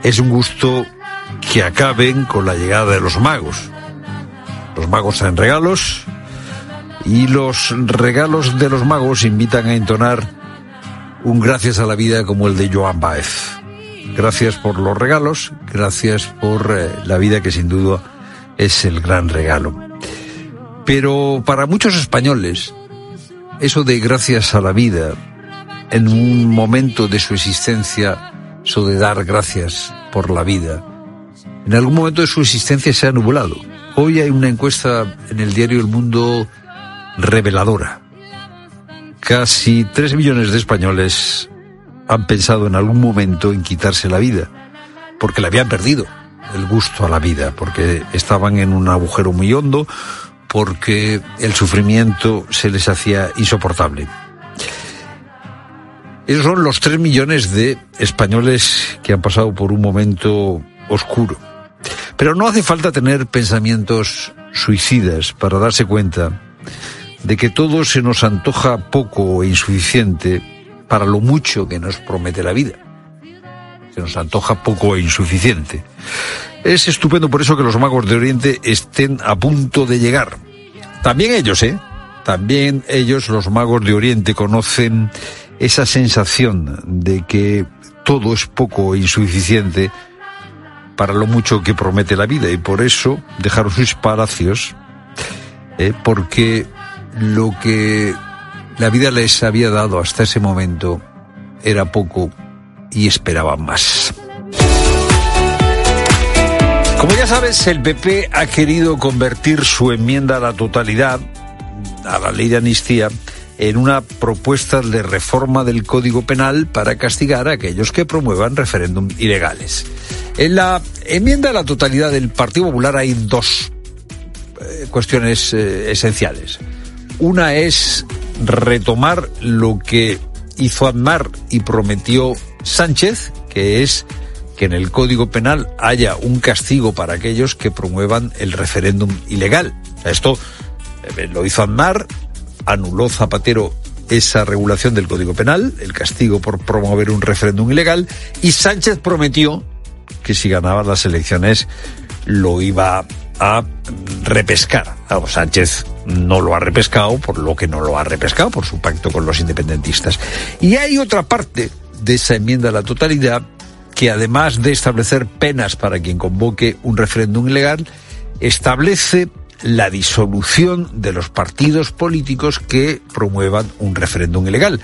es un gusto que acaben con la llegada de los magos. Los magos traen regalos y los regalos de los magos invitan a entonar un gracias a la vida como el de Joan Baez. Gracias por los regalos, gracias por eh, la vida que sin duda es el gran regalo. Pero para muchos españoles, eso de gracias a la vida, en un momento de su existencia, eso de dar gracias por la vida, en algún momento de su existencia se ha nublado. Hoy hay una encuesta en el diario El Mundo reveladora. Casi tres millones de españoles han pensado en algún momento en quitarse la vida, porque le habían perdido el gusto a la vida, porque estaban en un agujero muy hondo, porque el sufrimiento se les hacía insoportable. Esos son los tres millones de españoles que han pasado por un momento oscuro. Pero no hace falta tener pensamientos suicidas para darse cuenta de que todo se nos antoja poco e insuficiente para lo mucho que nos promete la vida. Se nos antoja poco e insuficiente. Es estupendo por eso que los magos de Oriente estén a punto de llegar. También ellos, ¿eh? También ellos, los magos de Oriente, conocen esa sensación de que todo es poco e insuficiente para lo mucho que promete la vida y por eso dejaron sus palacios ¿eh? porque lo que la vida les había dado hasta ese momento era poco y esperaban más. Como ya sabes, el PP ha querido convertir su enmienda a la totalidad, a la ley de amnistía, en una propuesta de reforma del Código Penal para castigar a aquellos que promuevan referéndum ilegales. En la enmienda a la totalidad del Partido Popular hay dos eh, cuestiones eh, esenciales. Una es retomar lo que hizo Aznar y prometió Sánchez, que es que en el Código Penal haya un castigo para aquellos que promuevan el referéndum ilegal. Esto eh, lo hizo Aznar, anuló Zapatero esa regulación del Código Penal, el castigo por promover un referéndum ilegal, y Sánchez prometió que si ganaba las elecciones lo iba a repescar. Sánchez no lo ha repescado por lo que no lo ha repescado, por su pacto con los independentistas. Y hay otra parte de esa enmienda a la totalidad que además de establecer penas para quien convoque un referéndum ilegal, establece la disolución de los partidos políticos que promuevan un referéndum ilegal.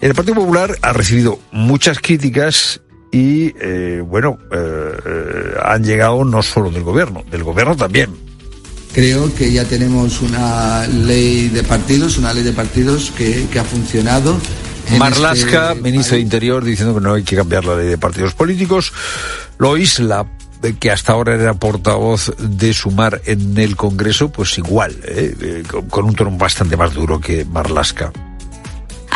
El Partido Popular ha recibido muchas críticas y, eh, bueno, eh, han llegado no solo del gobierno, del gobierno también. Creo que ya tenemos una ley de partidos, una ley de partidos que, que ha funcionado, Marlasca, ministro de Interior, diciendo que no hay que cambiar la ley de partidos políticos. Lois, la que hasta ahora era portavoz de Sumar en el Congreso, pues igual, ¿eh? Eh, con un tono bastante más duro que Marlasca.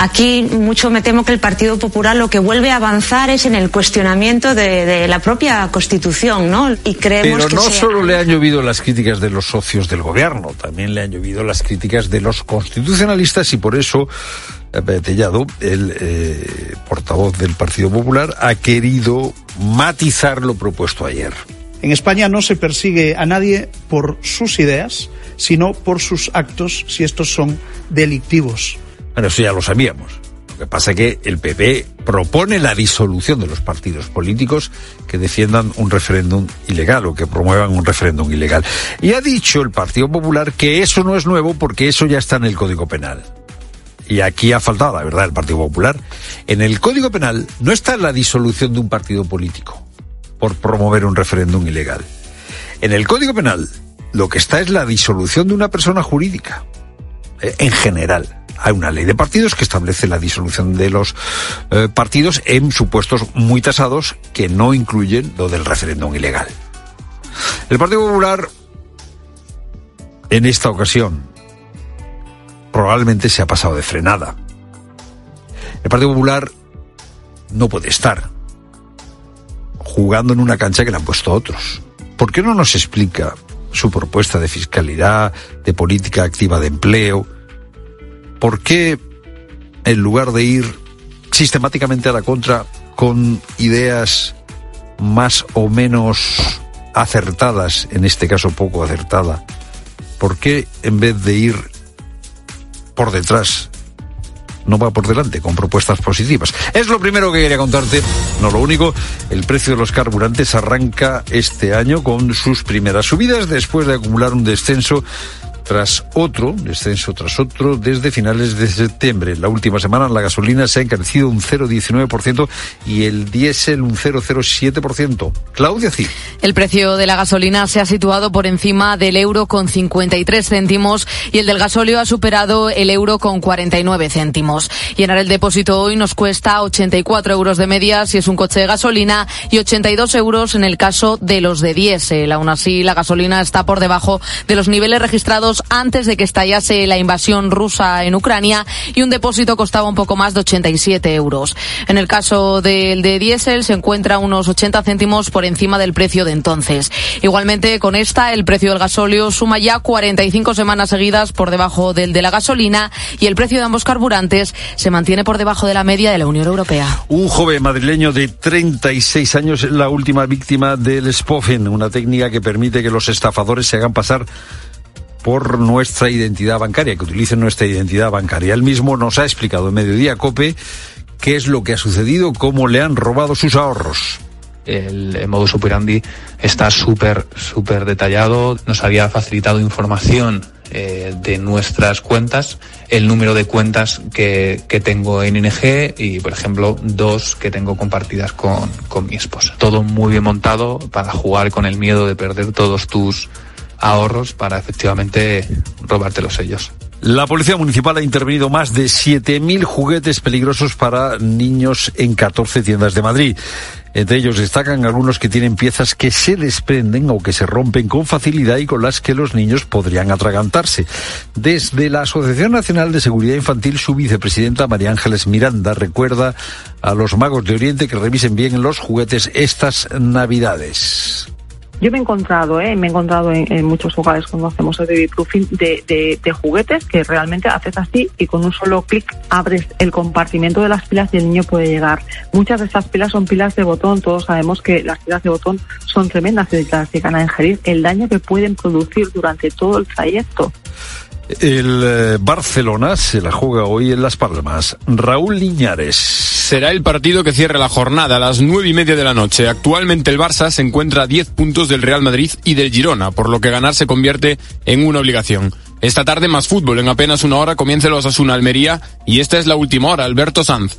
Aquí mucho me temo que el Partido Popular lo que vuelve a avanzar es en el cuestionamiento de, de la propia Constitución, ¿no? Y creemos Pero que no solo le han llovido las críticas de los socios del gobierno, también le han llovido las críticas de los constitucionalistas y por eso eh, Tellado, el eh, portavoz del Partido Popular, ha querido matizar lo propuesto ayer. En España no se persigue a nadie por sus ideas, sino por sus actos, si estos son delictivos. Bueno, eso ya lo sabíamos. Lo que pasa es que el PP propone la disolución de los partidos políticos que defiendan un referéndum ilegal o que promuevan un referéndum ilegal. Y ha dicho el Partido Popular que eso no es nuevo porque eso ya está en el Código Penal. Y aquí ha faltado, la verdad, el Partido Popular. En el Código Penal no está la disolución de un partido político por promover un referéndum ilegal. En el Código Penal lo que está es la disolución de una persona jurídica, eh, en general. Hay una ley de partidos que establece la disolución de los eh, partidos en supuestos muy tasados que no incluyen lo del referéndum ilegal. El Partido Popular, en esta ocasión, probablemente se ha pasado de frenada. El Partido Popular no puede estar jugando en una cancha que le han puesto otros. ¿Por qué no nos explica su propuesta de fiscalidad, de política activa de empleo? ¿Por qué, en lugar de ir sistemáticamente a la contra con ideas más o menos acertadas, en este caso poco acertada, ¿por qué en vez de ir por detrás no va por delante con propuestas positivas. Es lo primero que quería contarte, no lo único. El precio de los carburantes arranca este año con sus primeras subidas después de acumular un descenso tras otro, descenso tras otro, desde finales de septiembre. La última semana la gasolina se ha encarecido un 0,19% y el diésel un 0,07%. Claudia Cid. El precio de la gasolina se ha situado por encima del euro con 53 céntimos y el del gasóleo ha superado el euro con 49 céntimos. Llenar el depósito hoy nos cuesta 84 euros de media si es un coche de gasolina y 82 euros en el caso de los de diésel. Aún así, la gasolina está por debajo de los niveles registrados antes de que estallase la invasión rusa en Ucrania y un depósito costaba un poco más de 87 euros. En el caso del de diésel se encuentra unos 80 céntimos por encima del precio de entonces. Igualmente, con esta, el precio del gasóleo suma ya 45 semanas seguidas por debajo del de la gasolina y el precio de ambos carburantes se mantiene por debajo de la media de la Unión Europea. Un joven madrileño de 36 años es la última víctima del spoofing, una técnica que permite que los estafadores se hagan pasar por nuestra identidad bancaria, que utilicen nuestra identidad bancaria. Él mismo nos ha explicado en Mediodía Cope qué es lo que ha sucedido, cómo le han robado sus ahorros. El modus operandi está súper, súper detallado. Nos había facilitado información eh, de nuestras cuentas, el número de cuentas que, que tengo en ING y, por ejemplo, dos que tengo compartidas con, con mi esposa. Todo muy bien montado para jugar con el miedo de perder todos tus ahorros para efectivamente robártelos ellos. La Policía Municipal ha intervenido más de 7.000 juguetes peligrosos para niños en 14 tiendas de Madrid. Entre ellos destacan algunos que tienen piezas que se desprenden o que se rompen con facilidad y con las que los niños podrían atragantarse. Desde la Asociación Nacional de Seguridad Infantil, su vicepresidenta María Ángeles Miranda recuerda a los magos de Oriente que revisen bien los juguetes estas Navidades. Yo me he encontrado, ¿eh? me he encontrado en, en muchos hogares cuando hacemos el baby proofing de, de, de, juguetes que realmente haces así y con un solo clic abres el compartimento de las pilas y el niño puede llegar. Muchas de estas pilas son pilas de botón, todos sabemos que las pilas de botón son tremendas y las llegan a ingerir el daño que pueden producir durante todo el trayecto. El eh, Barcelona se la juega hoy en Las Palmas. Raúl Liñares. Será el partido que cierre la jornada a las nueve y media de la noche. Actualmente el Barça se encuentra a 10 puntos del Real Madrid y del Girona, por lo que ganar se convierte en una obligación. Esta tarde más fútbol. En apenas una hora comienza el Osasuna Almería y esta es la última hora. Alberto Sanz.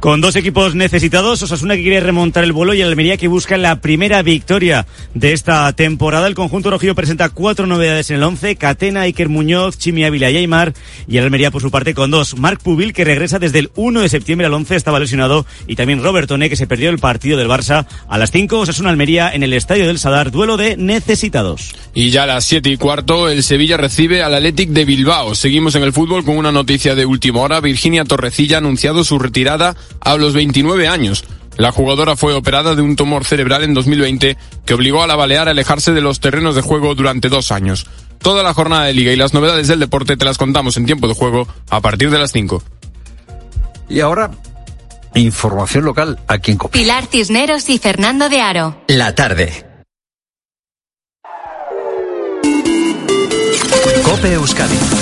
Con dos equipos necesitados, Osasuna que quiere remontar el vuelo y Almería que busca la primera victoria de esta temporada. El conjunto rojillo presenta cuatro novedades en el once. Catena, Iker Muñoz, Chimi Ávila y Aymar. Y el Almería por su parte con dos. Marc Pubil que regresa desde el 1 de septiembre al 11, estaba lesionado. Y también Robert Oné que se perdió el partido del Barça a las 5. Osasuna Almería en el Estadio del Sadar. Duelo de necesitados. Y ya a las 7 y cuarto, el Sevilla recibe al Athletic de Bilbao. Seguimos en el fútbol con una noticia de última hora. Virginia Torrecilla ha anunciado su retirada a los 29 años. La jugadora fue operada de un tumor cerebral en 2020 que obligó a la Balear a alejarse de los terrenos de juego durante dos años. Toda la jornada de liga y las novedades del deporte te las contamos en tiempo de juego a partir de las 5. Y ahora, información local aquí en Cope. Pilar Cisneros y Fernando de Aro. La tarde. Cope Euskadi.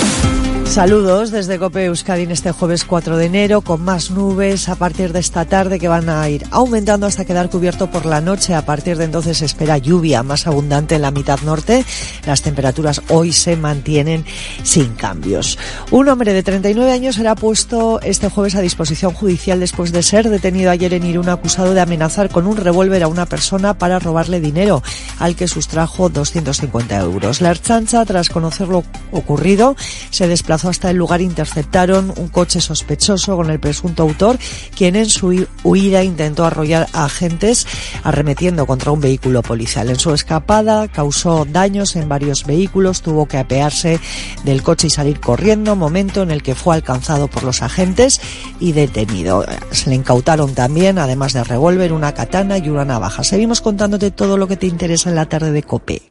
Saludos desde Cope Euskadi en este jueves 4 de enero con más nubes a partir de esta tarde que van a ir aumentando hasta quedar cubierto por la noche. A partir de entonces se espera lluvia más abundante en la mitad norte. Las temperaturas hoy se mantienen sin cambios. Un hombre de 39 años será puesto este jueves a disposición judicial después de ser detenido ayer en Irún acusado de amenazar con un revólver a una persona para robarle dinero al que sustrajo 250 euros. La Erchancha, tras conocer lo ocurrido, se desplazó hasta el lugar interceptaron un coche sospechoso con el presunto autor, quien en su huida intentó arrollar a agentes arremetiendo contra un vehículo policial. En su escapada causó daños en varios vehículos, tuvo que apearse del coche y salir corriendo, momento en el que fue alcanzado por los agentes y detenido. Se le incautaron también, además de revólver, una katana y una navaja. Seguimos contándote todo lo que te interesa en la tarde de COPE.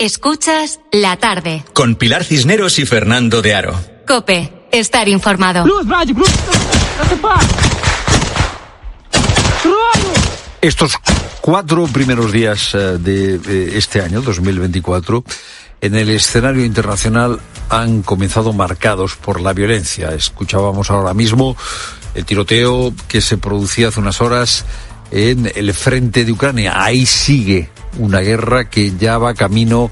Escuchas la tarde. Con Pilar Cisneros y Fernando de Aro. Cope, estar informado. Estos cuatro primeros días eh, de este año, 2024, en el escenario internacional han comenzado marcados por la violencia. Escuchábamos ahora mismo el tiroteo que se producía hace unas horas en el frente de Ucrania. Ahí sigue una guerra que ya va camino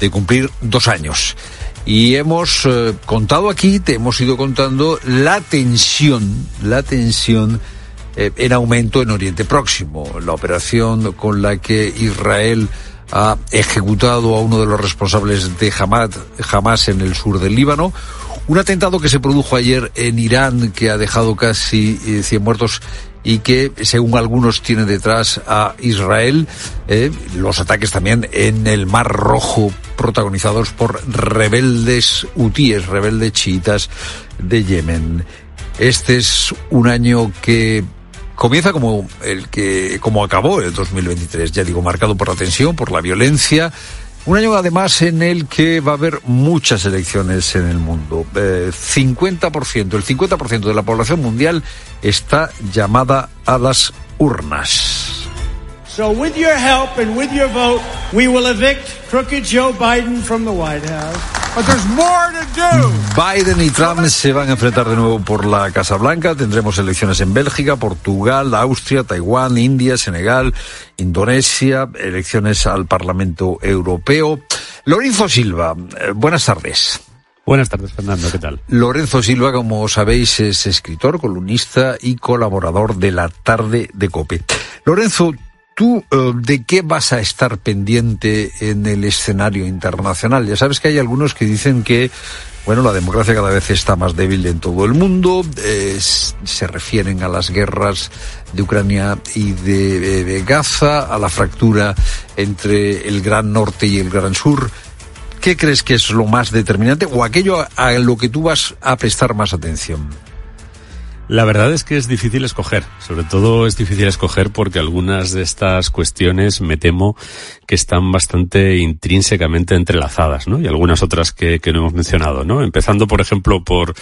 de cumplir dos años. Y hemos eh, contado aquí, te hemos ido contando la tensión, la tensión eh, en aumento en Oriente Próximo. La operación con la que Israel ha ejecutado a uno de los responsables de Hamas, Hamas en el sur del Líbano. Un atentado que se produjo ayer en Irán que ha dejado casi eh, 100 muertos y que, según algunos, tiene detrás a Israel. Eh, los ataques también en el Mar Rojo, protagonizados por rebeldes hutíes, rebeldes chiitas de Yemen. Este es un año que comienza como el que como acabó el 2023, ya digo, marcado por la tensión, por la violencia. Un año además en el que va a haber muchas elecciones en el mundo. Eh, 50%, el 50% de la población mundial está llamada a las urnas. So, with your help and with your vote, we will evict crooked Joe Biden from the White House. But there's more to do. Biden y Trump se van a enfrentar de nuevo por la Casa Blanca. Tendremos elecciones en Bélgica, Portugal, Austria, Taiwán, India, Senegal, Indonesia, elecciones al Parlamento Europeo. Lorenzo Silva, eh, buenas tardes. Buenas tardes, Fernando, ¿qué tal? Lorenzo Silva, como sabéis, es escritor, columnista y colaborador de la tarde de COPE. Lorenzo, ¿Tú eh, de qué vas a estar pendiente en el escenario internacional? Ya sabes que hay algunos que dicen que, bueno, la democracia cada vez está más débil en todo el mundo, eh, se refieren a las guerras de Ucrania y de, eh, de Gaza, a la fractura entre el gran norte y el gran sur. ¿Qué crees que es lo más determinante o aquello a, a lo que tú vas a prestar más atención? La verdad es que es difícil escoger. Sobre todo es difícil escoger porque algunas de estas cuestiones me temo que están bastante intrínsecamente entrelazadas, ¿no? Y algunas otras que, que no hemos mencionado, ¿no? Empezando, por ejemplo, por,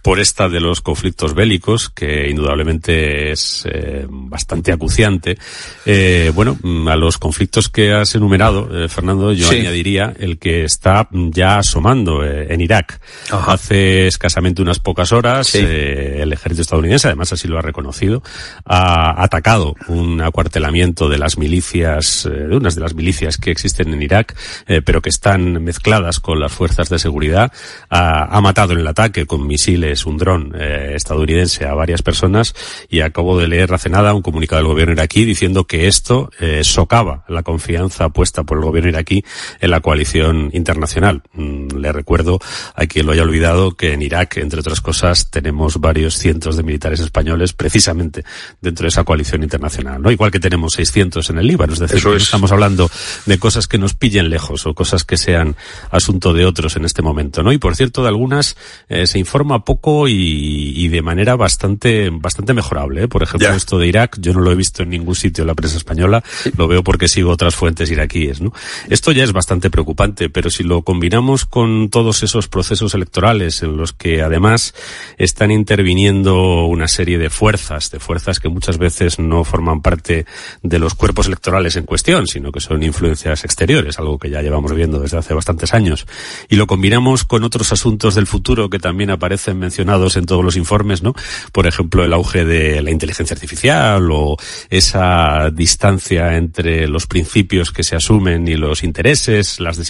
por esta de los conflictos bélicos, que indudablemente es eh, bastante acuciante. Eh, bueno, a los conflictos que has enumerado, eh, Fernando, yo Sí. añadiría el que está ya asomando en Irak. Ajá. Hace escasamente unas pocas horas, el ejército estadounidense además así lo ha reconocido, ha atacado un acuartelamiento de las milicias, de unas de las milicias que existen en Irak, eh, pero que están mezcladas con las fuerzas de seguridad. Ha, ha matado en el ataque con misiles un dron eh, estadounidense a varias personas y acabo de leer hace nada un comunicado del gobierno iraquí diciendo que esto eh, socava la confianza puesta por el gobierno iraquí en la coalición internacional. Mm, le recuerdo a quien lo haya olvidado que en Irak, entre otras cosas, tenemos varios cientos de militares españoles precisamente dentro de esa coalición internacional, ¿no? Igual que tenemos 600 en el Líbano, es decir, no estamos hablando de cosas que nos pillen lejos o cosas que sean asunto de otros en este momento, ¿no? Y por cierto, de algunas eh, se informa poco y, y de manera bastante bastante mejorable, ¿eh? Por ejemplo, esto de Irak, yo no lo he visto en ningún sitio en la prensa española, lo veo porque sigo otras fuentes iraquíes, ¿no? Esto ya es bastante preocupante, pero si lo combinamos con todos esos procesos electorales en los que además están interviniendo una serie de fuerzas, de fuerzas que muchas veces no forman parte de los cuerpos electorales en cuestión, sino que son influencias exteriores, algo que ya llevamos viendo desde hace bastantes años, y lo combinamos con otros asuntos del futuro que también aparecen mencionados en todos los informes, ¿no? Por ejemplo, el auge de la inteligencia artificial o esa distancia entre los principios que se asumen y los intereses, las desigualdades